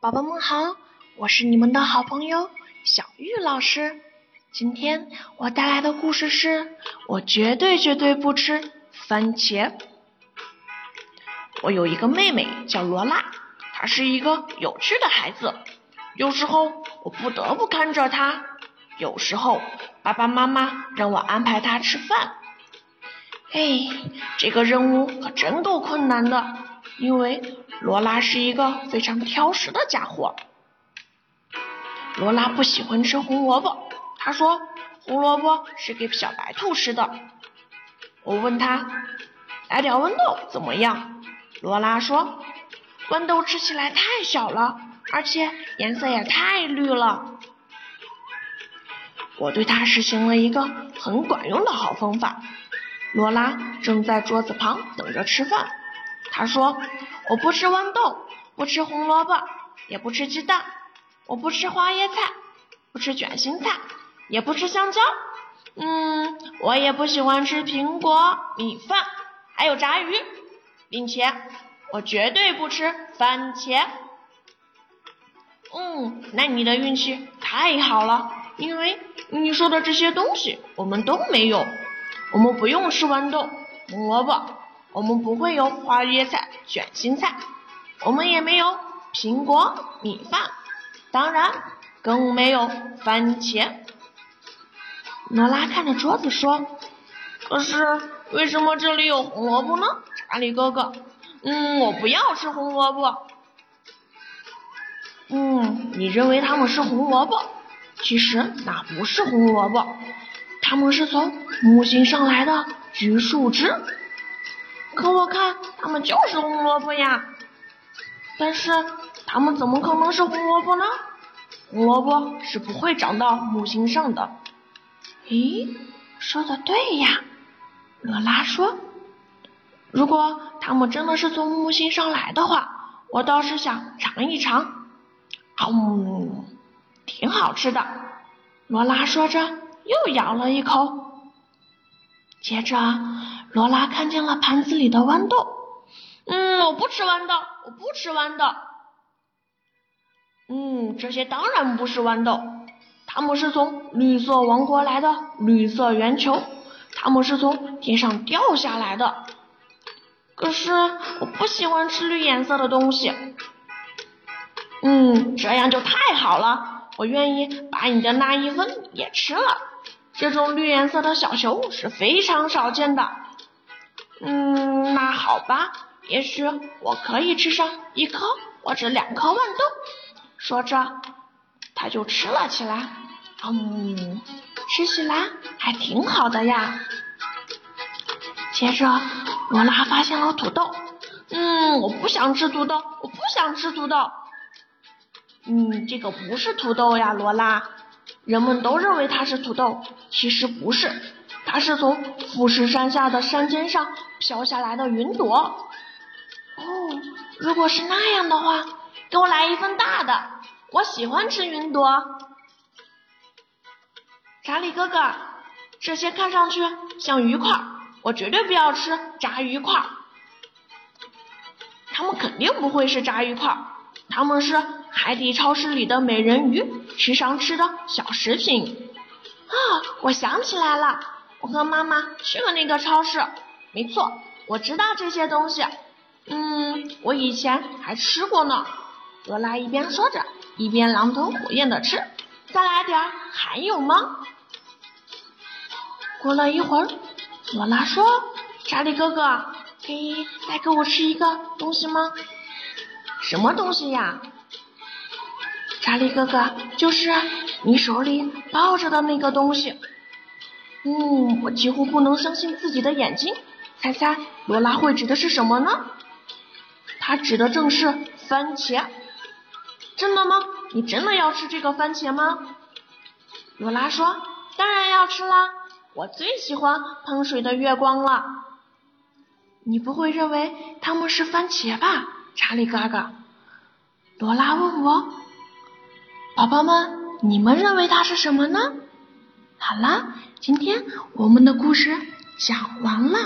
宝宝们好，我是你们的好朋友小玉老师。今天我带来的故事是我绝对绝对不吃番茄。我有一个妹妹叫罗拉，她是一个有趣的孩子。有时候我不得不看着她，有时候爸爸妈妈让我安排她吃饭。哎，这个任务可真够困难的，因为罗拉是一个非常挑食的家伙。罗拉不喜欢吃红萝卜，她说胡萝卜是给小白兔吃的。我问她，来点豌豆怎么样？罗拉说，豌豆吃起来太小了，而且颜色也太绿了。我对她实行了一个很管用的好方法。罗拉正在桌子旁等着吃饭。她说：“我不吃豌豆，不吃红萝卜，也不吃鸡蛋。我不吃花椰菜，不吃卷心菜，也不吃香蕉。嗯，我也不喜欢吃苹果、米饭，还有炸鱼，并且我绝对不吃番茄。嗯，那你的运气太好了，因为你说的这些东西我们都没有。”我们不用吃豌豆、红萝卜，我们不会有花椰菜、卷心菜，我们也没有苹果、米饭，当然更没有番茄。罗拉看着桌子说：“可是为什么这里有红萝卜呢？”查理哥哥，嗯，我不要吃红萝卜。嗯，你认为它们是红萝卜，其实那不是红萝卜。它们是从木星上来的橘树枝，可我看它们就是红萝卜呀。但是它们怎么可能是红萝卜呢？红萝卜是不会长到木星上的。咦，说的对呀，罗拉说。如果它们真的是从木星上来的话，我倒是想尝一尝。嗯，挺好吃的。罗拉说着。又咬了一口，接着罗拉看见了盘子里的豌豆。嗯，我不吃豌豆，我不吃豌豆。嗯，这些当然不是豌豆，它们是从绿色王国来的绿色圆球，它们是从天上掉下来的。可是我不喜欢吃绿颜色的东西。嗯，这样就太好了，我愿意把你的那一份也吃了。这种绿颜色的小球是非常少见的。嗯，那好吧，也许我可以吃上一颗或者两颗豌豆。说着，他就吃了起来。嗯，吃起来还挺好的呀。接着，罗拉发现了土豆。嗯，我不想吃土豆，我不想吃土豆。嗯，这个不是土豆呀，罗拉。人们都认为它是土豆，其实不是，它是从富士山下的山尖上飘下来的云朵。哦，如果是那样的话，给我来一份大的，我喜欢吃云朵。查理哥哥，这些看上去像鱼块，我绝对不要吃炸鱼块。它们肯定不会是炸鱼块，它们是。海底超市里的美人鱼，时常吃的小食品。啊，我想起来了，我和妈妈去了那个超市。没错，我知道这些东西。嗯，我以前还吃过呢。罗拉一边说着，一边狼吞虎咽的吃。再来点儿，还有吗？过了一会儿，罗拉说：“查理哥哥，可以再给我吃一个东西吗？”什么东西呀？查理哥哥，就是你手里抱着的那个东西。嗯，我几乎不能相信自己的眼睛。猜猜罗拉会指的是什么呢？他指的正是番茄。真的吗？你真的要吃这个番茄吗？罗拉说：“当然要吃啦，我最喜欢喷水的月光了。”你不会认为它们是番茄吧，查理哥哥？罗拉问我。宝宝们，你们认为它是什么呢？好了，今天我们的故事讲完了。